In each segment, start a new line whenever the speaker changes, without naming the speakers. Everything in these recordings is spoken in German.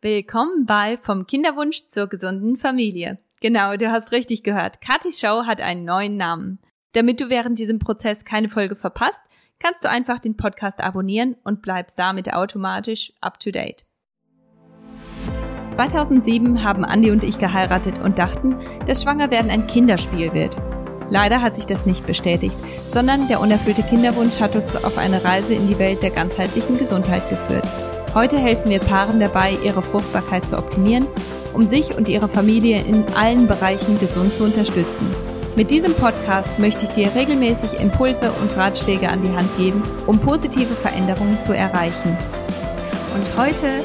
Willkommen bei Vom Kinderwunsch zur gesunden Familie. Genau, du hast richtig gehört. Katis Show hat einen neuen Namen. Damit du während diesem Prozess keine Folge verpasst, kannst du einfach den Podcast abonnieren und bleibst damit automatisch up to date. 2007 haben Andi und ich geheiratet und dachten, dass Schwangerwerden ein Kinderspiel wird. Leider hat sich das nicht bestätigt, sondern der unerfüllte Kinderwunsch hat uns auf eine Reise in die Welt der ganzheitlichen Gesundheit geführt. Heute helfen wir Paaren dabei, ihre Fruchtbarkeit zu optimieren, um sich und ihre Familie in allen Bereichen gesund zu unterstützen. Mit diesem Podcast möchte ich dir regelmäßig Impulse und Ratschläge an die Hand geben, um positive Veränderungen zu erreichen. Und heute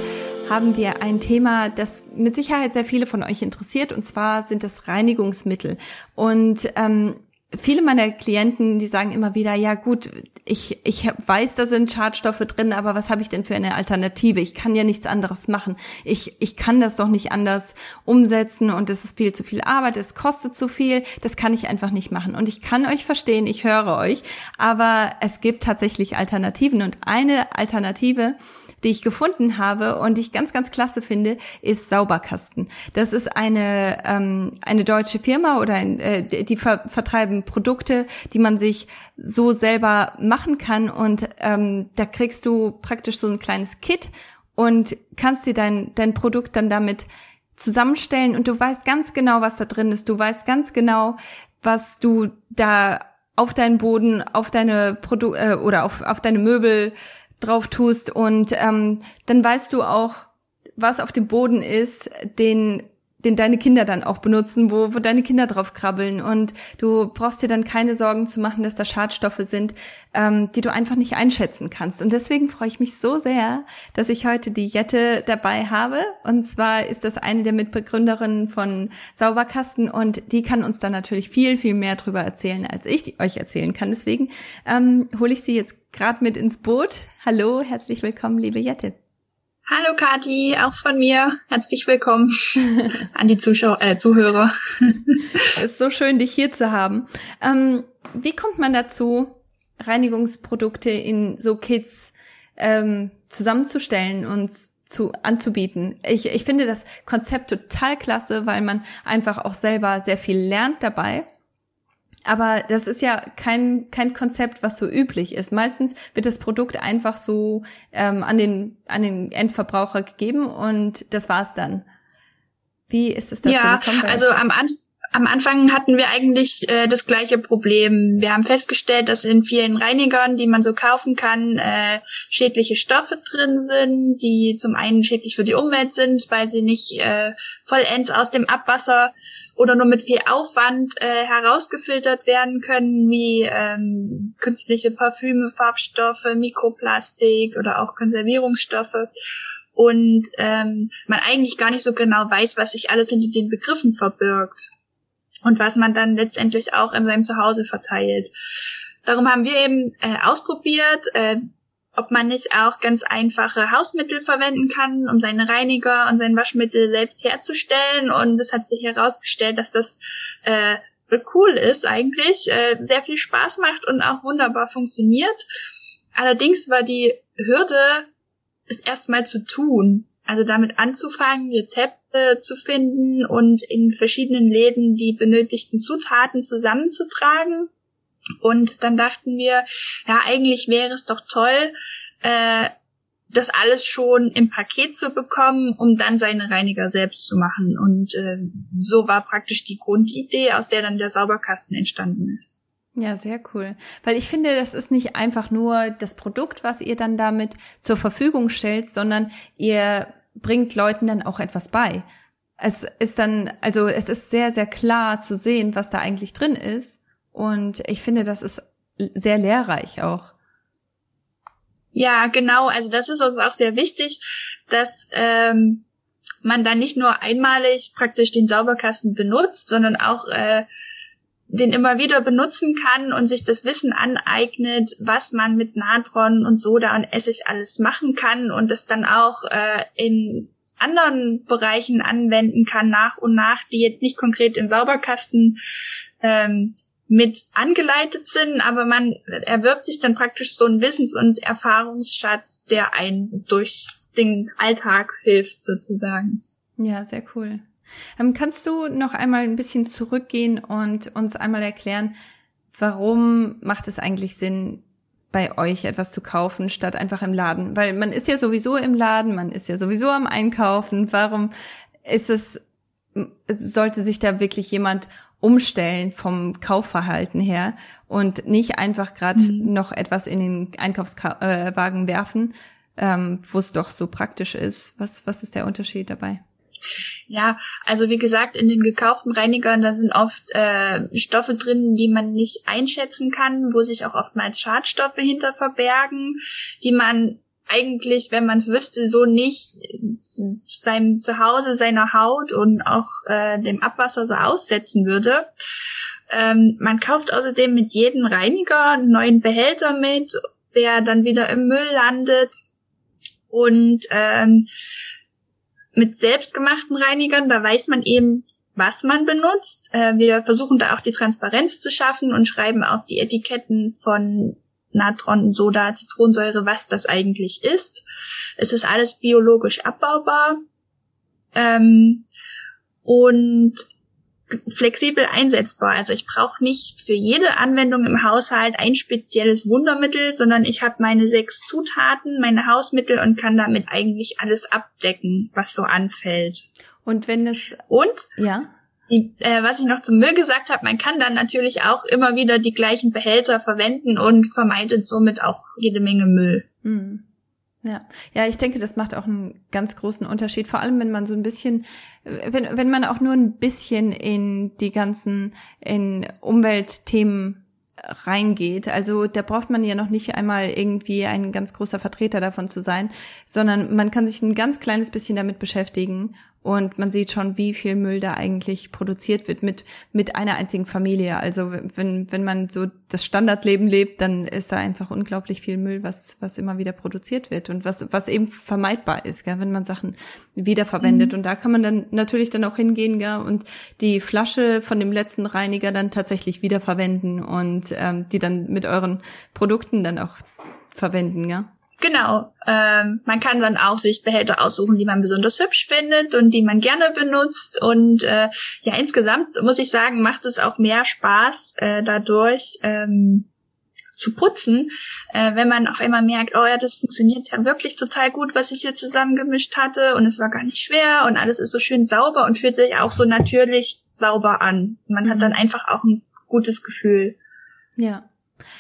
haben wir ein Thema, das mit Sicherheit sehr viele von euch interessiert, und zwar sind es Reinigungsmittel. Und ähm, viele meiner Klienten, die sagen immer wieder, ja gut, ich, ich weiß, da sind Schadstoffe drin, aber was habe ich denn für eine Alternative? Ich kann ja nichts anderes machen. Ich, ich kann das doch nicht anders umsetzen und es ist viel zu viel Arbeit, es kostet zu viel, das kann ich einfach nicht machen. Und ich kann euch verstehen, ich höre euch, aber es gibt tatsächlich Alternativen und eine Alternative, die ich gefunden habe und die ich ganz, ganz klasse finde, ist Sauberkasten. Das ist eine, ähm, eine deutsche Firma oder ein, äh, die ver vertreiben Produkte, die man sich so selber machen kann und ähm, da kriegst du praktisch so ein kleines Kit und kannst dir dein, dein Produkt dann damit zusammenstellen und du weißt ganz genau, was da drin ist. Du weißt ganz genau, was du da auf deinen Boden, auf deine Produ äh, oder auf, auf deine Möbel drauf tust und ähm, dann weißt du auch, was auf dem Boden ist, den den deine Kinder dann auch benutzen, wo, wo deine Kinder drauf krabbeln und du brauchst dir dann keine Sorgen zu machen, dass da Schadstoffe sind, ähm, die du einfach nicht einschätzen kannst. Und deswegen freue ich mich so sehr, dass ich heute die Jette dabei habe. Und zwar ist das eine der Mitbegründerinnen von Sauberkasten und die kann uns dann natürlich viel, viel mehr drüber erzählen, als ich euch erzählen kann. Deswegen ähm, hole ich sie jetzt gerade mit ins Boot. Hallo, herzlich willkommen, liebe Jette.
Hallo Kati, auch von mir. Herzlich willkommen an die Zuschauer, äh, Zuhörer.
es ist so schön, dich hier zu haben. Ähm, wie kommt man dazu, Reinigungsprodukte in so Kits ähm, zusammenzustellen und zu, anzubieten. Ich, ich finde das Konzept total klasse, weil man einfach auch selber sehr viel lernt dabei. Aber das ist ja kein, kein Konzept, was so üblich ist. Meistens wird das Produkt einfach so ähm, an, den, an den Endverbraucher gegeben und das war's dann. Wie ist es dazu
ja, gekommen? Ja, also am Anfang am Anfang hatten wir eigentlich äh, das gleiche Problem. Wir haben festgestellt, dass in vielen Reinigern, die man so kaufen kann, äh, schädliche Stoffe drin sind, die zum einen schädlich für die Umwelt sind, weil sie nicht äh, vollends aus dem Abwasser oder nur mit viel Aufwand äh, herausgefiltert werden können, wie ähm, künstliche Parfüme, Farbstoffe, Mikroplastik oder auch Konservierungsstoffe und ähm, man eigentlich gar nicht so genau weiß, was sich alles hinter den Begriffen verbirgt und was man dann letztendlich auch in seinem Zuhause verteilt. Darum haben wir eben äh, ausprobiert, äh, ob man nicht auch ganz einfache Hausmittel verwenden kann, um seine Reiniger und sein Waschmittel selbst herzustellen. Und es hat sich herausgestellt, dass das äh, cool ist eigentlich, äh, sehr viel Spaß macht und auch wunderbar funktioniert. Allerdings war die Hürde, es erstmal zu tun. Also damit anzufangen, Rezepte zu finden und in verschiedenen Läden die benötigten Zutaten zusammenzutragen. Und dann dachten wir, ja, eigentlich wäre es doch toll, äh, das alles schon im Paket zu bekommen, um dann seine Reiniger selbst zu machen. Und äh, so war praktisch die Grundidee, aus der dann der Sauberkasten entstanden ist.
Ja, sehr cool. Weil ich finde, das ist nicht einfach nur das Produkt, was ihr dann damit zur Verfügung stellt, sondern ihr bringt Leuten dann auch etwas bei. Es ist dann, also es ist sehr, sehr klar zu sehen, was da eigentlich drin ist. Und ich finde, das ist sehr lehrreich auch.
Ja, genau. Also das ist uns auch sehr wichtig, dass ähm, man dann nicht nur einmalig praktisch den Sauberkasten benutzt, sondern auch äh, den immer wieder benutzen kann und sich das Wissen aneignet, was man mit Natron und Soda und Essig alles machen kann und es dann auch äh, in anderen Bereichen anwenden kann nach und nach, die jetzt nicht konkret im Sauberkasten ähm, mit angeleitet sind, aber man erwirbt sich dann praktisch so einen Wissens- und Erfahrungsschatz, der einen durchs den Alltag hilft sozusagen.
Ja, sehr cool. Ähm, kannst du noch einmal ein bisschen zurückgehen und uns einmal erklären, warum macht es eigentlich Sinn, bei euch etwas zu kaufen, statt einfach im Laden? Weil man ist ja sowieso im Laden, man ist ja sowieso am Einkaufen. Warum ist es, sollte sich da wirklich jemand umstellen vom Kaufverhalten her und nicht einfach gerade mhm. noch etwas in den Einkaufswagen werfen, ähm, wo es doch so praktisch ist. Was, was ist der Unterschied dabei?
Ja, also wie gesagt, in den gekauften Reinigern, da sind oft äh, Stoffe drin, die man nicht einschätzen kann, wo sich auch oftmals Schadstoffe hinter verbergen, die man eigentlich, wenn man es wüsste, so nicht seinem Zuhause, seiner Haut und auch äh, dem Abwasser so aussetzen würde. Ähm, man kauft außerdem mit jedem Reiniger einen neuen Behälter mit, der dann wieder im Müll landet. Und ähm, mit selbstgemachten Reinigern, da weiß man eben, was man benutzt. Äh, wir versuchen da auch die Transparenz zu schaffen und schreiben auch die Etiketten von Natron, Soda, Zitronensäure, was das eigentlich ist. Es ist alles biologisch abbaubar. Ähm, und flexibel einsetzbar. Also ich brauche nicht für jede Anwendung im Haushalt ein spezielles Wundermittel, sondern ich habe meine sechs Zutaten, meine Hausmittel und kann damit eigentlich alles abdecken, was so anfällt.
Und wenn es
und ja äh, was ich noch zum Müll gesagt habe, man kann dann natürlich auch immer wieder die gleichen Behälter verwenden und vermeidet somit auch jede Menge Müll. Mhm.
Ja, ja, ich denke, das macht auch einen ganz großen Unterschied. Vor allem, wenn man so ein bisschen, wenn, wenn man auch nur ein bisschen in die ganzen, in Umweltthemen reingeht. Also da braucht man ja noch nicht einmal irgendwie ein ganz großer Vertreter davon zu sein, sondern man kann sich ein ganz kleines bisschen damit beschäftigen und man sieht schon, wie viel Müll da eigentlich produziert wird mit, mit einer einzigen Familie. Also wenn, wenn man so das Standardleben lebt, dann ist da einfach unglaublich viel Müll, was, was immer wieder produziert wird und was, was eben vermeidbar ist, gell, wenn man Sachen wiederverwendet. Mhm. Und da kann man dann natürlich dann auch hingehen gell, und die Flasche von dem letzten Reiniger dann tatsächlich wiederverwenden und ähm, die dann mit euren Produkten dann auch verwenden, ja.
Genau. Ähm, man kann dann auch sich Behälter aussuchen, die man besonders hübsch findet und die man gerne benutzt. Und äh, ja, insgesamt muss ich sagen, macht es auch mehr Spaß, äh, dadurch ähm, zu putzen, äh, wenn man auf einmal merkt, oh ja, das funktioniert ja wirklich total gut, was ich hier zusammengemischt hatte und es war gar nicht schwer und alles ist so schön sauber und fühlt sich auch so natürlich sauber an. Man hat dann einfach auch ein gutes Gefühl.
Ja.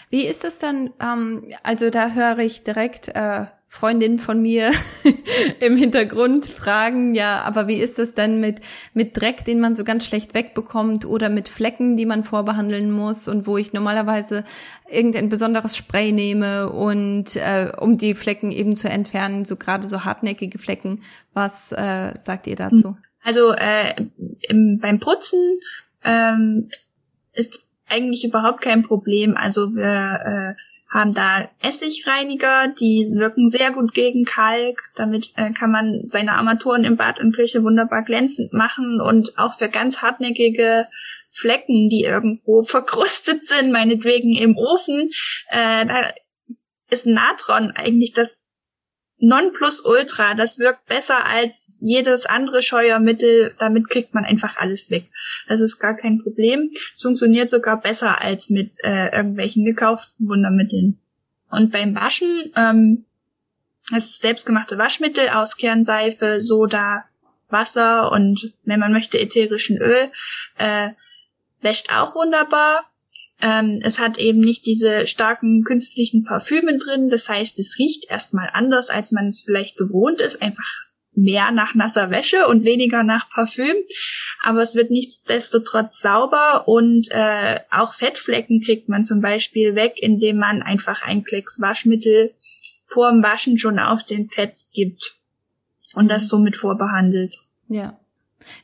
Wie ist es dann, ähm, also da höre ich direkt äh, Freundinnen von mir im Hintergrund fragen, ja, aber wie ist es denn mit, mit Dreck, den man so ganz schlecht wegbekommt oder mit Flecken, die man vorbehandeln muss und wo ich normalerweise irgendein besonderes Spray nehme und äh, um die Flecken eben zu entfernen, so gerade so hartnäckige Flecken. Was äh, sagt ihr dazu?
Also äh, im, beim Putzen ähm, ist eigentlich überhaupt kein Problem. Also wir äh, haben da Essigreiniger, die wirken sehr gut gegen Kalk. Damit äh, kann man seine Armaturen im Bad und Küche wunderbar glänzend machen und auch für ganz hartnäckige Flecken, die irgendwo verkrustet sind, meinetwegen im Ofen, äh, da ist Natron eigentlich das Nonplusultra, das wirkt besser als jedes andere Scheuermittel. Damit kriegt man einfach alles weg. Das ist gar kein Problem. Es funktioniert sogar besser als mit äh, irgendwelchen gekauften Wundermitteln. Und beim Waschen, ähm, das selbstgemachte Waschmittel aus Kernseife, Soda, Wasser und wenn man möchte ätherischen Öl, äh, wäscht auch wunderbar. Ähm, es hat eben nicht diese starken künstlichen Parfüme drin. Das heißt, es riecht erstmal anders, als man es vielleicht gewohnt ist. Einfach mehr nach nasser Wäsche und weniger nach Parfüm. Aber es wird nichtsdestotrotz sauber und äh, auch Fettflecken kriegt man zum Beispiel weg, indem man einfach ein Klecks Waschmittel vor dem Waschen schon auf den Fett gibt und das somit vorbehandelt.
Ja.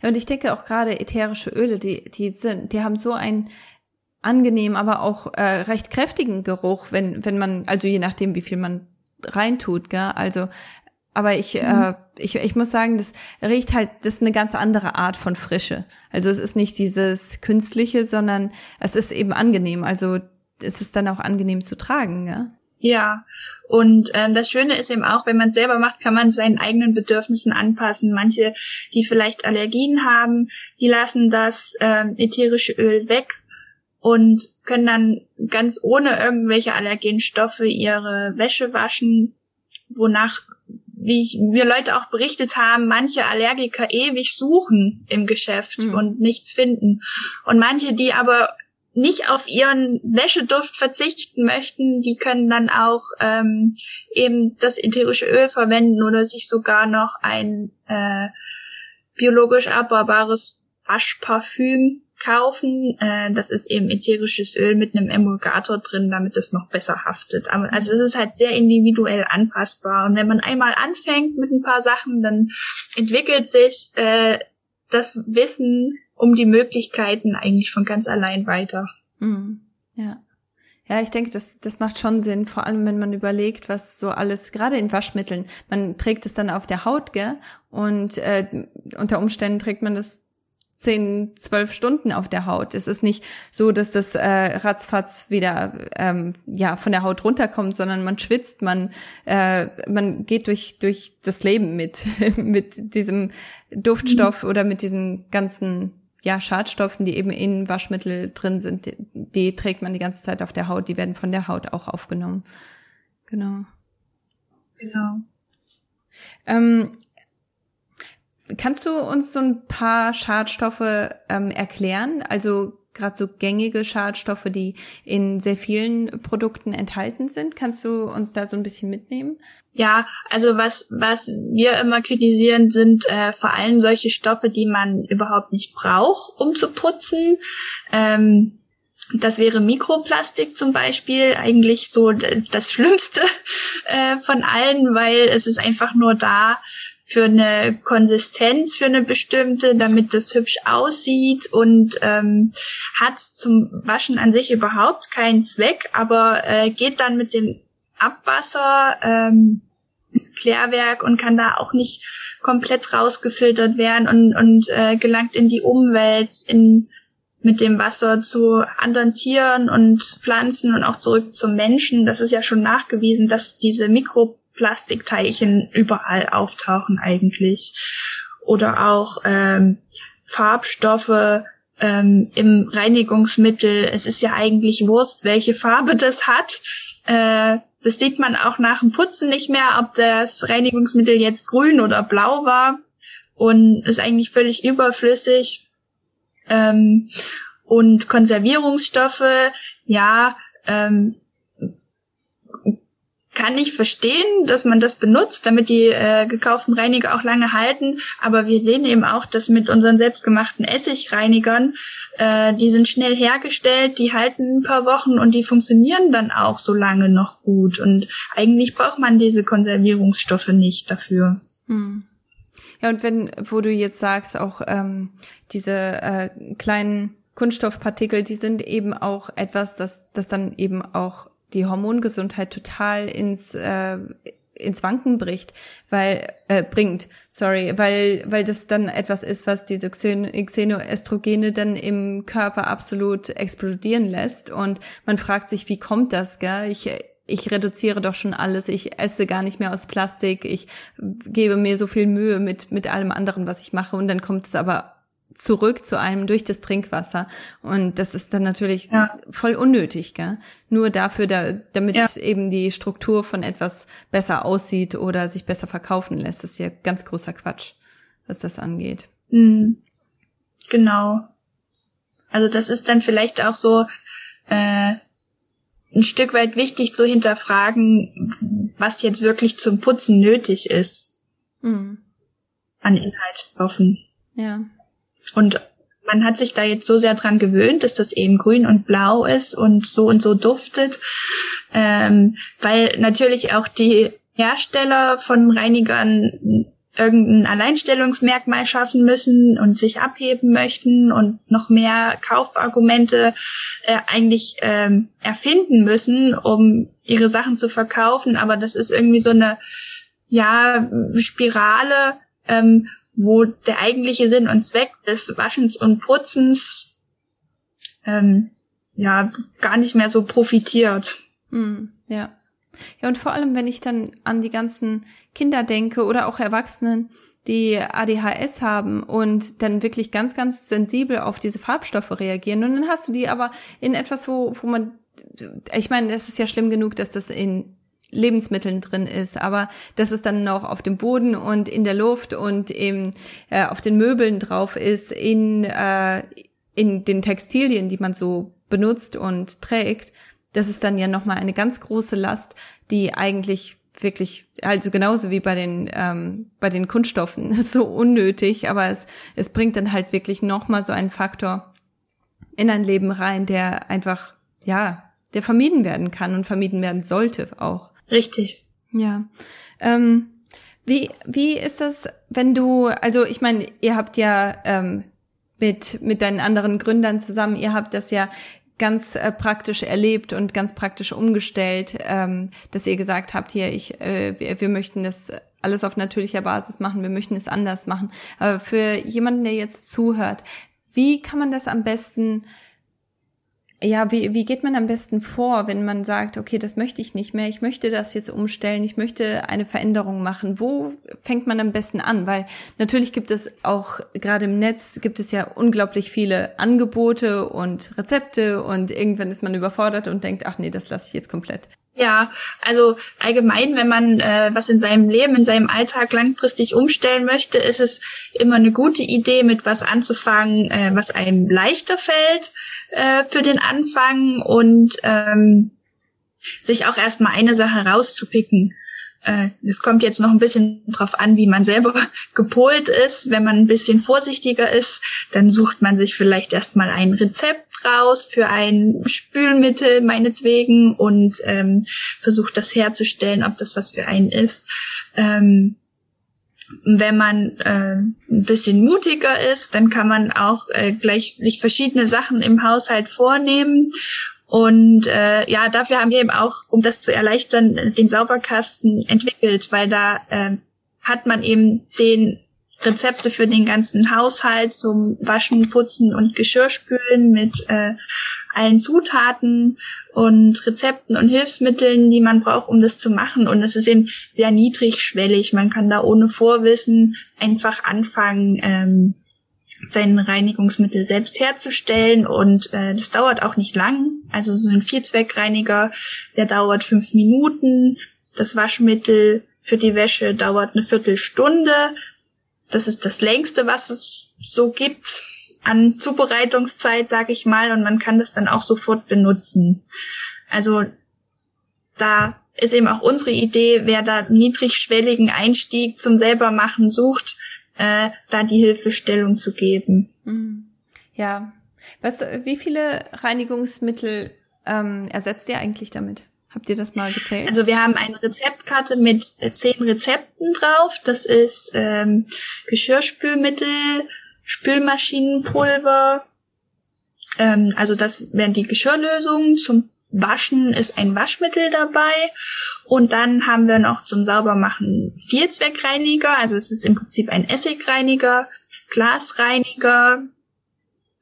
Ja, und ich denke auch gerade ätherische Öle, die, die sind, die haben so ein angenehm, aber auch äh, recht kräftigen Geruch, wenn, wenn man, also je nachdem, wie viel man reintut, gell? Also, aber ich, mhm. äh, ich, ich muss sagen, das riecht halt, das ist eine ganz andere Art von Frische. Also es ist nicht dieses Künstliche, sondern es ist eben angenehm. Also es ist dann auch angenehm zu tragen, gell?
Ja, und ähm, das Schöne ist eben auch, wenn man es selber macht, kann man seinen eigenen Bedürfnissen anpassen. Manche, die vielleicht Allergien haben, die lassen das ähm, ätherische Öl weg und können dann ganz ohne irgendwelche Allergenstoffe ihre Wäsche waschen, wonach, wie ich, mir Leute auch berichtet haben, manche Allergiker ewig suchen im Geschäft mhm. und nichts finden. Und manche, die aber nicht auf ihren Wäscheduft verzichten möchten, die können dann auch ähm, eben das ätherische Öl verwenden oder sich sogar noch ein äh, biologisch abbaubares Waschparfüm kaufen. Äh, das ist eben ätherisches Öl mit einem Emulgator drin, damit es noch besser haftet. Also es ist halt sehr individuell anpassbar. Und wenn man einmal anfängt mit ein paar Sachen, dann entwickelt sich äh, das Wissen um die Möglichkeiten eigentlich von ganz allein weiter.
Mhm. Ja. Ja, ich denke, das, das macht schon Sinn, vor allem wenn man überlegt, was so alles, gerade in Waschmitteln, man trägt es dann auf der Haut, gell? Und äh, unter Umständen trägt man das zehn, zwölf Stunden auf der Haut. Es ist nicht so, dass das äh, ratzfatz wieder ähm, ja von der Haut runterkommt, sondern man schwitzt, man äh, man geht durch durch das Leben mit mit diesem Duftstoff mhm. oder mit diesen ganzen ja Schadstoffen, die eben in Waschmittel drin sind. Die, die trägt man die ganze Zeit auf der Haut. Die werden von der Haut auch aufgenommen. Genau.
Genau.
Ähm, Kannst du uns so ein paar Schadstoffe ähm, erklären? Also gerade so gängige Schadstoffe, die in sehr vielen Produkten enthalten sind. Kannst du uns da so ein bisschen mitnehmen?
Ja, also was, was wir immer kritisieren, sind äh, vor allem solche Stoffe, die man überhaupt nicht braucht, um zu putzen. Ähm, das wäre Mikroplastik zum Beispiel, eigentlich so das Schlimmste äh, von allen, weil es ist einfach nur da, für eine Konsistenz, für eine bestimmte, damit das hübsch aussieht und ähm, hat zum Waschen an sich überhaupt keinen Zweck, aber äh, geht dann mit dem Abwasser ähm, Klärwerk und kann da auch nicht komplett rausgefiltert werden und, und äh, gelangt in die Umwelt, in mit dem Wasser zu anderen Tieren und Pflanzen und auch zurück zum Menschen. Das ist ja schon nachgewiesen, dass diese Mikro Plastikteilchen überall auftauchen eigentlich. Oder auch ähm, Farbstoffe ähm, im Reinigungsmittel. Es ist ja eigentlich Wurst, welche Farbe das hat. Äh, das sieht man auch nach dem Putzen nicht mehr, ob das Reinigungsmittel jetzt grün oder blau war. Und ist eigentlich völlig überflüssig. Ähm, und Konservierungsstoffe, ja, ähm, kann ich verstehen, dass man das benutzt, damit die äh, gekauften Reiniger auch lange halten. Aber wir sehen eben auch, dass mit unseren selbstgemachten Essigreinigern, äh, die sind schnell hergestellt, die halten ein paar Wochen und die funktionieren dann auch so lange noch gut. Und eigentlich braucht man diese Konservierungsstoffe nicht dafür.
Hm. Ja, und wenn, wo du jetzt sagst, auch ähm, diese äh, kleinen Kunststoffpartikel, die sind eben auch etwas, das, das dann eben auch die Hormongesundheit total ins äh, ins Wanken bricht, weil äh, bringt, sorry, weil weil das dann etwas ist, was diese Xenoestrogene dann im Körper absolut explodieren lässt. Und man fragt sich, wie kommt das, gell? Ich ich reduziere doch schon alles, ich esse gar nicht mehr aus Plastik, ich gebe mir so viel Mühe mit mit allem anderen, was ich mache. Und dann kommt es aber zurück zu einem durch das Trinkwasser. Und das ist dann natürlich ja. voll unnötig, gell? Nur dafür, da, damit ja. eben die Struktur von etwas besser aussieht oder sich besser verkaufen lässt. Das ist ja ganz großer Quatsch, was das angeht.
Mhm. Genau. Also das ist dann vielleicht auch so äh, ein Stück weit wichtig zu hinterfragen, was jetzt wirklich zum Putzen nötig ist. Mhm. An Inhaltsstoffen.
Ja.
Und man hat sich da jetzt so sehr dran gewöhnt, dass das eben grün und blau ist und so und so duftet, ähm, weil natürlich auch die Hersteller von Reinigern irgendein Alleinstellungsmerkmal schaffen müssen und sich abheben möchten und noch mehr Kaufargumente äh, eigentlich ähm, erfinden müssen, um ihre Sachen zu verkaufen. Aber das ist irgendwie so eine ja Spirale, ähm, wo der eigentliche Sinn und Zweck des Waschens und Putzens ähm, ja gar nicht mehr so profitiert.
Mm, ja, Ja, und vor allem, wenn ich dann an die ganzen Kinder denke oder auch Erwachsenen, die ADHS haben und dann wirklich ganz, ganz sensibel auf diese Farbstoffe reagieren. Und dann hast du die aber in etwas, wo, wo man, ich meine, es ist ja schlimm genug, dass das in Lebensmitteln drin ist, aber dass es dann noch auf dem Boden und in der Luft und eben äh, auf den Möbeln drauf ist, in, äh, in den Textilien, die man so benutzt und trägt, das ist dann ja nochmal eine ganz große Last, die eigentlich wirklich, also genauso wie bei den, ähm, bei den Kunststoffen, ist so unnötig, aber es, es bringt dann halt wirklich nochmal so einen Faktor in ein Leben rein, der einfach, ja, der vermieden werden kann und vermieden werden sollte auch.
Richtig.
Ja. Ähm, wie, wie ist das, wenn du, also ich meine, ihr habt ja ähm, mit, mit deinen anderen Gründern zusammen, ihr habt das ja ganz äh, praktisch erlebt und ganz praktisch umgestellt, ähm, dass ihr gesagt habt, hier, ich, äh, wir, wir möchten das alles auf natürlicher Basis machen, wir möchten es anders machen. Aber für jemanden, der jetzt zuhört, wie kann man das am besten ja, wie, wie geht man am besten vor, wenn man sagt, okay, das möchte ich nicht mehr, ich möchte das jetzt umstellen, ich möchte eine Veränderung machen? Wo fängt man am besten an? Weil natürlich gibt es auch, gerade im Netz, gibt es ja unglaublich viele Angebote und Rezepte und irgendwann ist man überfordert und denkt, ach nee, das lasse ich jetzt komplett.
Ja, also allgemein, wenn man äh, was in seinem Leben, in seinem Alltag langfristig umstellen möchte, ist es immer eine gute Idee, mit was anzufangen, äh, was einem leichter fällt äh, für den Anfang und ähm, sich auch erstmal eine Sache rauszupicken. Äh, es kommt jetzt noch ein bisschen drauf an, wie man selber gepolt ist. Wenn man ein bisschen vorsichtiger ist, dann sucht man sich vielleicht erstmal ein Rezept raus für ein Spülmittel meinetwegen und ähm, versucht das herzustellen, ob das was für einen ist. Ähm, wenn man äh, ein bisschen mutiger ist, dann kann man auch äh, gleich sich verschiedene Sachen im Haushalt vornehmen und äh, ja, dafür haben wir eben auch, um das zu erleichtern, den Sauberkasten entwickelt, weil da äh, hat man eben zehn Rezepte für den ganzen Haushalt zum Waschen, Putzen und Geschirrspülen mit äh, allen Zutaten und Rezepten und Hilfsmitteln, die man braucht, um das zu machen. Und es ist eben sehr niedrigschwellig. Man kann da ohne Vorwissen einfach anfangen, ähm, sein Reinigungsmittel selbst herzustellen und äh, das dauert auch nicht lang. Also so ein Vierzweckreiniger, der dauert fünf Minuten. Das Waschmittel für die Wäsche dauert eine Viertelstunde. Das ist das längste, was es so gibt an Zubereitungszeit, sag ich mal, und man kann das dann auch sofort benutzen. Also da ist eben auch unsere Idee, wer da niedrigschwelligen Einstieg zum selbermachen sucht, äh, da die Hilfestellung zu geben.
Mhm. Ja. Was, wie viele Reinigungsmittel ähm, ersetzt ihr eigentlich damit? Habt ihr das mal gezählt?
Also wir haben eine Rezeptkarte mit äh, zehn Rezepten drauf. Das ist ähm, Geschirrspülmittel, Spülmaschinenpulver. Ähm, also das wären die Geschirrlösungen. Zum Waschen ist ein Waschmittel dabei und dann haben wir noch zum Saubermachen Vierzweckreiniger, also es ist im Prinzip ein Essigreiniger, Glasreiniger,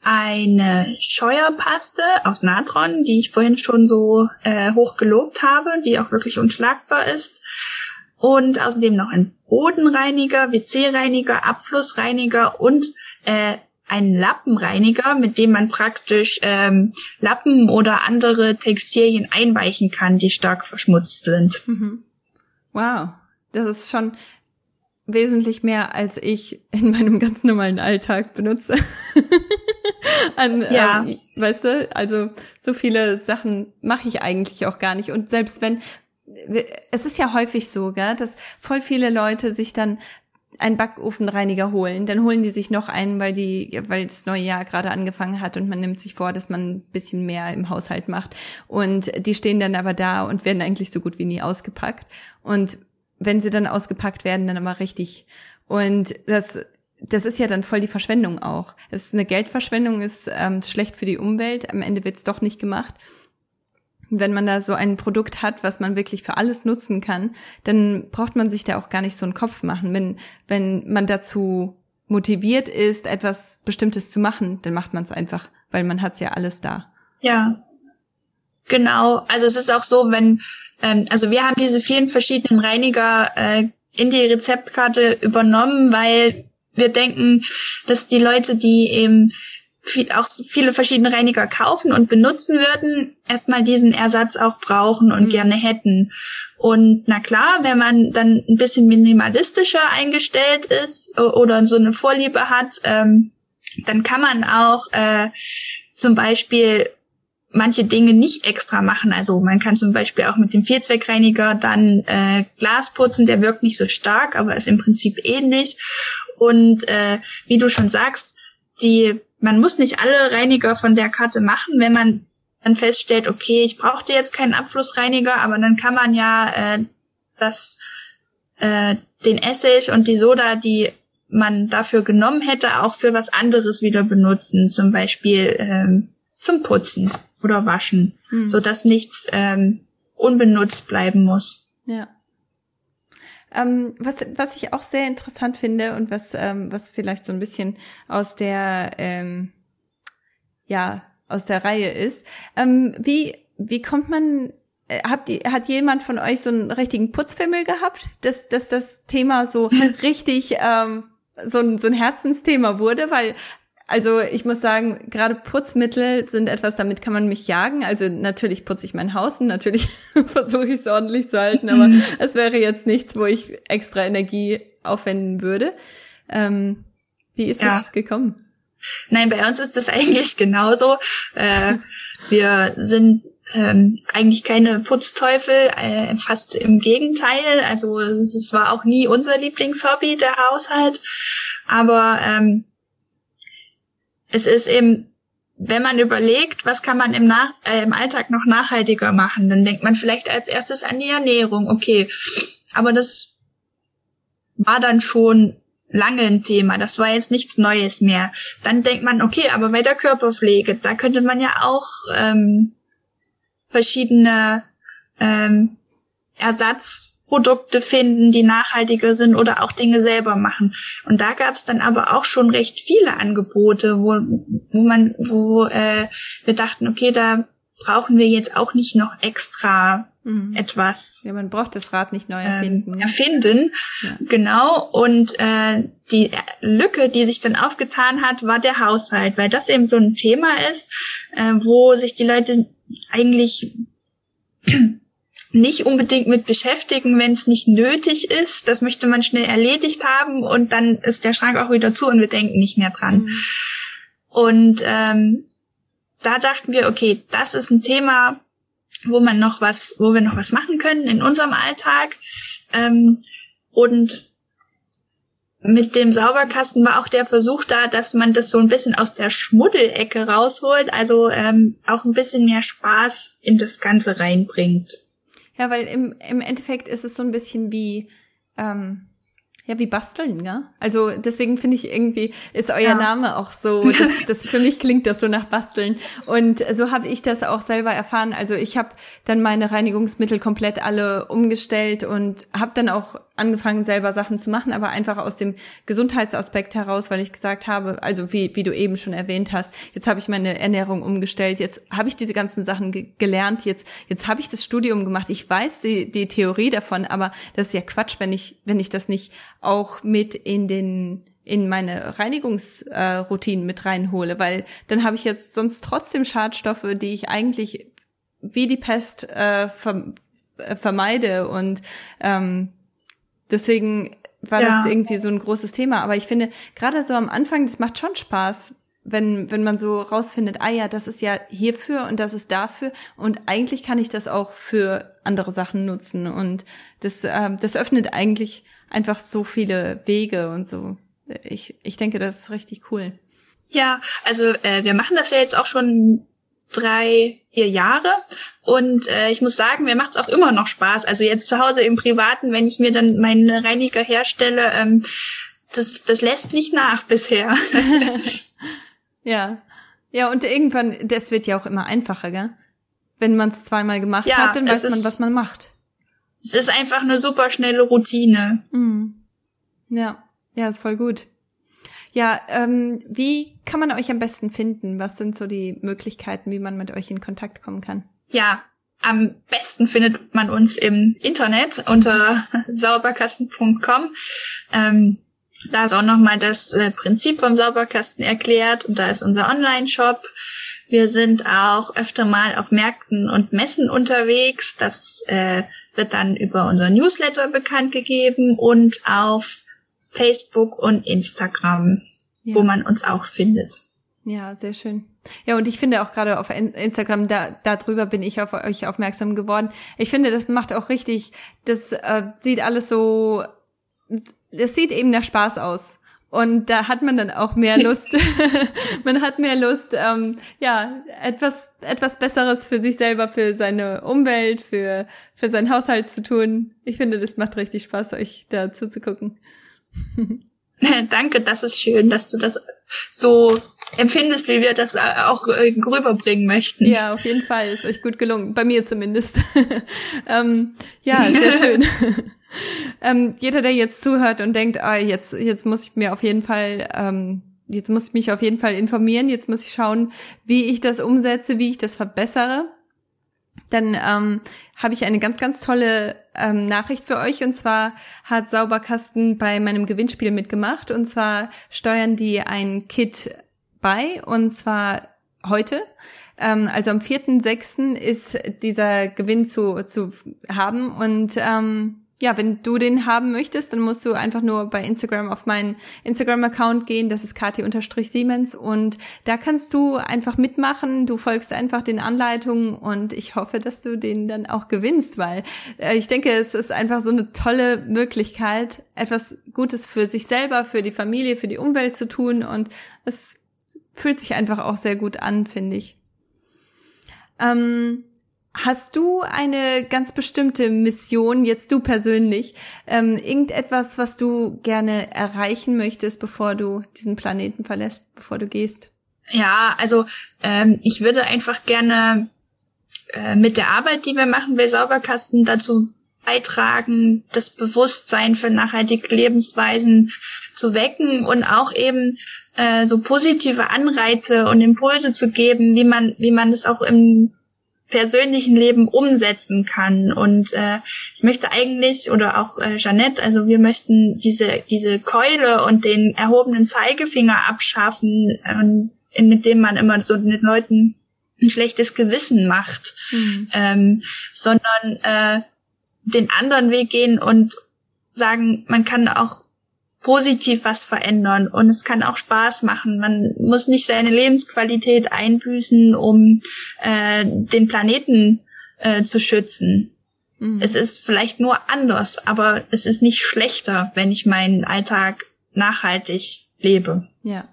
eine Scheuerpaste aus Natron, die ich vorhin schon so äh, hoch gelobt habe, die auch wirklich unschlagbar ist. Und außerdem noch ein Bodenreiniger, WC-Reiniger, Abflussreiniger und äh, einen Lappenreiniger, mit dem man praktisch ähm, Lappen oder andere Textilien einweichen kann, die stark verschmutzt sind.
Mhm. Wow, das ist schon wesentlich mehr, als ich in meinem ganz normalen Alltag benutze. An, ja. Ähm, weißt du, also so viele Sachen mache ich eigentlich auch gar nicht. Und selbst wenn, es ist ja häufig so, gell, dass voll viele Leute sich dann einen Backofenreiniger holen, dann holen die sich noch einen, weil die, weil das neue Jahr gerade angefangen hat und man nimmt sich vor, dass man ein bisschen mehr im Haushalt macht. Und die stehen dann aber da und werden eigentlich so gut wie nie ausgepackt. Und wenn sie dann ausgepackt werden, dann aber richtig. Und das, das ist ja dann voll die Verschwendung auch. Es ist eine Geldverschwendung, ist ähm, schlecht für die Umwelt. Am Ende wird's doch nicht gemacht wenn man da so ein Produkt hat, was man wirklich für alles nutzen kann, dann braucht man sich da auch gar nicht so einen Kopf machen. Wenn, wenn man dazu motiviert ist, etwas Bestimmtes zu machen, dann macht man es einfach, weil man hat's ja alles da.
Ja. Genau, also es ist auch so, wenn, ähm, also wir haben diese vielen verschiedenen Reiniger äh, in die Rezeptkarte übernommen, weil wir denken, dass die Leute, die eben viel, auch viele verschiedene Reiniger kaufen und benutzen würden, erstmal diesen Ersatz auch brauchen und mhm. gerne hätten. Und na klar, wenn man dann ein bisschen minimalistischer eingestellt ist oder so eine Vorliebe hat, ähm, dann kann man auch äh, zum Beispiel manche Dinge nicht extra machen. Also man kann zum Beispiel auch mit dem Vierzweckreiniger dann äh, Glas putzen, der wirkt nicht so stark, aber ist im Prinzip ähnlich. Und äh, wie du schon sagst, die man muss nicht alle Reiniger von der Karte machen, wenn man dann feststellt, okay, ich brauchte jetzt keinen Abflussreiniger, aber dann kann man ja äh, das äh, den Essig und die Soda, die man dafür genommen hätte, auch für was anderes wieder benutzen, zum Beispiel ähm, zum Putzen oder Waschen, hm. so dass nichts ähm, unbenutzt bleiben muss.
Ja. Ähm, was, was ich auch sehr interessant finde und was, ähm, was vielleicht so ein bisschen aus der, ähm, ja, aus der Reihe ist, ähm, wie, wie kommt man äh, Habt ihr, hat jemand von euch so einen richtigen Putzfimmel gehabt, dass, dass das Thema so richtig ähm, so, ein, so ein Herzensthema wurde? Weil also ich muss sagen, gerade Putzmittel sind etwas, damit kann man mich jagen. Also natürlich putze ich mein Haus und natürlich versuche ich es ordentlich zu halten, aber mhm. es wäre jetzt nichts, wo ich extra Energie aufwenden würde. Ähm, wie ist ja. das gekommen?
Nein, bei uns ist das eigentlich genauso. Äh, wir sind ähm, eigentlich keine Putzteufel, äh, fast im Gegenteil. Also es war auch nie unser Lieblingshobby, der Haushalt. Aber ähm, es ist eben, wenn man überlegt, was kann man im, Nach äh, im Alltag noch nachhaltiger machen, dann denkt man vielleicht als erstes an die Ernährung. Okay, aber das war dann schon lange ein Thema. Das war jetzt nichts Neues mehr. Dann denkt man, okay, aber bei der Körperpflege, da könnte man ja auch ähm, verschiedene ähm, Ersatz Produkte finden, die nachhaltiger sind oder auch Dinge selber machen. Und da gab es dann aber auch schon recht viele Angebote, wo, wo man, wo äh, wir dachten, okay, da brauchen wir jetzt auch nicht noch extra mhm. etwas.
Ja, man braucht das Rad nicht neu ähm, erfinden.
Ähm, erfinden, ja. genau. Und äh, die Lücke, die sich dann aufgetan hat, war der Haushalt, weil das eben so ein Thema ist, äh, wo sich die Leute eigentlich nicht unbedingt mit beschäftigen, wenn es nicht nötig ist. Das möchte man schnell erledigt haben und dann ist der Schrank auch wieder zu und wir denken nicht mehr dran. Mhm. Und ähm, da dachten wir, okay, das ist ein Thema, wo man noch was, wo wir noch was machen können in unserem Alltag. Ähm, und mit dem Sauberkasten war auch der Versuch da, dass man das so ein bisschen aus der Schmuddelecke rausholt, also ähm, auch ein bisschen mehr Spaß in das Ganze reinbringt.
Ja, weil im, im Endeffekt ist es so ein bisschen wie, ähm, ja, wie basteln, ja. Also deswegen finde ich irgendwie, ist euer ja. Name auch so, das, das für mich klingt das so nach Basteln. Und so habe ich das auch selber erfahren. Also ich habe dann meine Reinigungsmittel komplett alle umgestellt und habe dann auch angefangen, selber Sachen zu machen, aber einfach aus dem Gesundheitsaspekt heraus, weil ich gesagt habe, also wie, wie du eben schon erwähnt hast, jetzt habe ich meine Ernährung umgestellt, jetzt habe ich diese ganzen Sachen ge gelernt, jetzt, jetzt habe ich das Studium gemacht, ich weiß die, die Theorie davon, aber das ist ja Quatsch, wenn ich, wenn ich das nicht auch mit in den in meine Reinigungsroutinen äh, mit reinhole, weil dann habe ich jetzt sonst trotzdem Schadstoffe, die ich eigentlich wie die Pest äh, vermeide und ähm, Deswegen war ja. das irgendwie so ein großes Thema. Aber ich finde, gerade so am Anfang, das macht schon Spaß, wenn, wenn man so rausfindet, ah ja, das ist ja hierfür und das ist dafür. Und eigentlich kann ich das auch für andere Sachen nutzen. Und das, äh, das öffnet eigentlich einfach so viele Wege und so. Ich, ich denke, das ist richtig cool.
Ja, also äh, wir machen das ja jetzt auch schon drei, vier Jahre. Und äh, ich muss sagen, mir macht es auch immer noch Spaß. Also jetzt zu Hause im Privaten, wenn ich mir dann meinen Reiniger herstelle, ähm, das, das lässt nicht nach bisher.
ja. Ja, und irgendwann, das wird ja auch immer einfacher, gell? Wenn man es zweimal gemacht ja, hat, dann weiß man, was man macht.
Es ist einfach eine super schnelle Routine.
Mhm. Ja, ja, ist voll gut. Ja, ähm, wie kann man euch am besten finden? Was sind so die Möglichkeiten, wie man mit euch in Kontakt kommen kann?
Ja, am besten findet man uns im Internet unter sauberkasten.com. Ähm, da ist auch nochmal das äh, Prinzip vom Sauberkasten erklärt und da ist unser Online-Shop. Wir sind auch öfter mal auf Märkten und Messen unterwegs. Das äh, wird dann über unser Newsletter bekannt gegeben und auf Facebook und Instagram, ja. wo man uns auch findet.
Ja, sehr schön. Ja, und ich finde auch gerade auf Instagram, da darüber bin ich auf euch aufmerksam geworden. Ich finde, das macht auch richtig, das äh, sieht alles so, es sieht eben nach Spaß aus. Und da hat man dann auch mehr Lust. man hat mehr Lust, ähm, ja, etwas, etwas Besseres für sich selber, für seine Umwelt, für, für seinen Haushalt zu tun. Ich finde, das macht richtig Spaß, euch da zuzugucken.
Danke, das ist schön, dass du das so empfindest, wie wir das äh, auch äh, rüberbringen möchten.
Ja, auf jeden Fall. Ist euch gut gelungen. Bei mir zumindest. ähm, ja, sehr schön. Ähm, jeder, der jetzt zuhört und denkt, ah, jetzt, jetzt muss ich mir auf jeden Fall, ähm, jetzt muss ich mich auf jeden Fall informieren, jetzt muss ich schauen, wie ich das umsetze, wie ich das verbessere dann ähm, habe ich eine ganz, ganz tolle ähm, Nachricht für euch. Und zwar hat Sauberkasten bei meinem Gewinnspiel mitgemacht. Und zwar steuern die ein Kit bei. Und zwar heute. Ähm, also am 4.6. ist dieser Gewinn zu, zu haben. Und ähm, ja, wenn du den haben möchtest, dann musst du einfach nur bei Instagram auf meinen Instagram-Account gehen. Das ist kati-siemens und da kannst du einfach mitmachen. Du folgst einfach den Anleitungen und ich hoffe, dass du den dann auch gewinnst, weil äh, ich denke, es ist einfach so eine tolle Möglichkeit, etwas Gutes für sich selber, für die Familie, für die Umwelt zu tun und es fühlt sich einfach auch sehr gut an, finde ich. Ähm, Hast du eine ganz bestimmte Mission, jetzt du persönlich, ähm, irgendetwas, was du gerne erreichen möchtest, bevor du diesen Planeten verlässt, bevor du gehst?
Ja, also ähm, ich würde einfach gerne äh, mit der Arbeit, die wir machen bei Sauberkasten, dazu beitragen, das Bewusstsein für nachhaltige Lebensweisen zu wecken und auch eben äh, so positive Anreize und Impulse zu geben, wie man, wie man es auch im persönlichen Leben umsetzen kann. Und äh, ich möchte eigentlich, oder auch äh, Jeannette, also wir möchten diese, diese Keule und den erhobenen Zeigefinger abschaffen, äh, mit dem man immer so den Leuten ein schlechtes Gewissen macht, mhm. ähm, sondern äh, den anderen Weg gehen und sagen, man kann auch positiv was verändern und es kann auch Spaß machen. Man muss nicht seine Lebensqualität einbüßen, um äh, den Planeten äh, zu schützen. Mhm. Es ist vielleicht nur anders, aber es ist nicht schlechter, wenn ich meinen Alltag nachhaltig lebe.
Ja.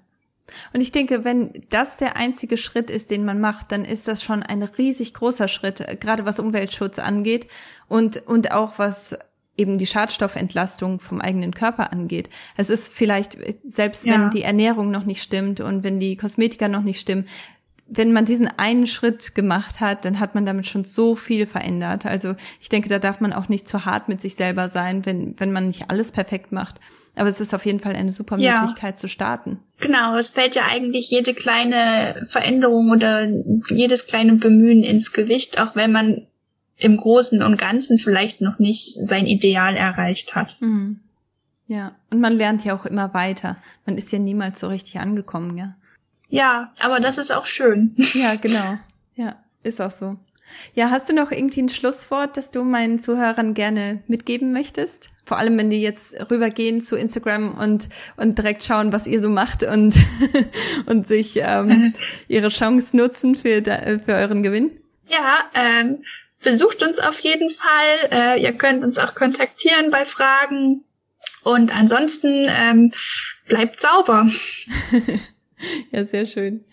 Und ich denke, wenn das der einzige Schritt ist, den man macht, dann ist das schon ein riesig großer Schritt, gerade was Umweltschutz angeht und, und auch was eben die Schadstoffentlastung vom eigenen Körper angeht. Es ist vielleicht, selbst wenn ja. die Ernährung noch nicht stimmt und wenn die Kosmetika noch nicht stimmen, wenn man diesen einen Schritt gemacht hat, dann hat man damit schon so viel verändert. Also ich denke, da darf man auch nicht zu hart mit sich selber sein, wenn, wenn man nicht alles perfekt macht. Aber es ist auf jeden Fall eine super ja. Möglichkeit zu starten.
Genau, es fällt ja eigentlich jede kleine Veränderung oder jedes kleine Bemühen ins Gewicht, auch wenn man im Großen und Ganzen vielleicht noch nicht sein Ideal erreicht hat. Mhm.
Ja, und man lernt ja auch immer weiter. Man ist ja niemals so richtig angekommen, ja.
Ja, aber das ist auch schön.
Ja, genau. Ja, ist auch so. Ja, hast du noch irgendwie ein Schlusswort, das du meinen Zuhörern gerne mitgeben möchtest? Vor allem, wenn die jetzt rübergehen zu Instagram und, und direkt schauen, was ihr so macht und, und sich ähm, ihre Chance nutzen für, für euren Gewinn?
Ja, ähm, besucht uns auf jeden Fall. Äh, ihr könnt uns auch kontaktieren bei Fragen. Und ansonsten ähm, bleibt sauber.
ja, sehr schön.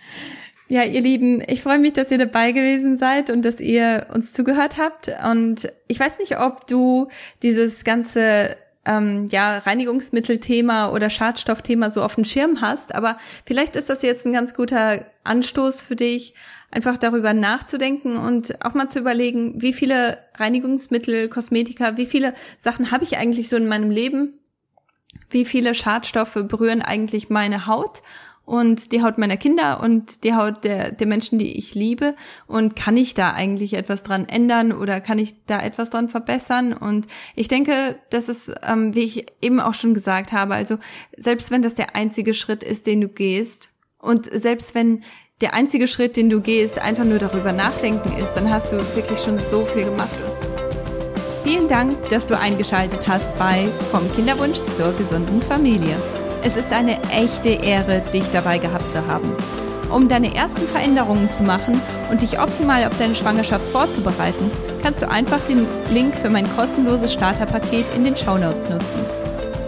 Ja, ihr Lieben, ich freue mich, dass ihr dabei gewesen seid und dass ihr uns zugehört habt. Und ich weiß nicht, ob du dieses ganze ähm, ja, Reinigungsmittelthema oder Schadstoffthema so auf dem Schirm hast, aber vielleicht ist das jetzt ein ganz guter Anstoß für dich, einfach darüber nachzudenken und auch mal zu überlegen, wie viele Reinigungsmittel, Kosmetika, wie viele Sachen habe ich eigentlich so in meinem Leben? Wie viele Schadstoffe berühren eigentlich meine Haut? und die Haut meiner Kinder und die Haut der, der Menschen, die ich liebe. Und kann ich da eigentlich etwas dran ändern oder kann ich da etwas dran verbessern? Und ich denke, das ist, ähm, wie ich eben auch schon gesagt habe, also selbst wenn das der einzige Schritt ist, den du gehst und selbst wenn der einzige Schritt, den du gehst, einfach nur darüber nachdenken ist, dann hast du wirklich schon so viel gemacht. Vielen Dank, dass du eingeschaltet hast bei Vom Kinderwunsch zur gesunden Familie. Es ist eine echte Ehre, dich dabei gehabt zu haben. Um deine ersten Veränderungen zu machen und dich optimal auf deine Schwangerschaft vorzubereiten, kannst du einfach den Link für mein kostenloses Starterpaket in den Show Notes nutzen.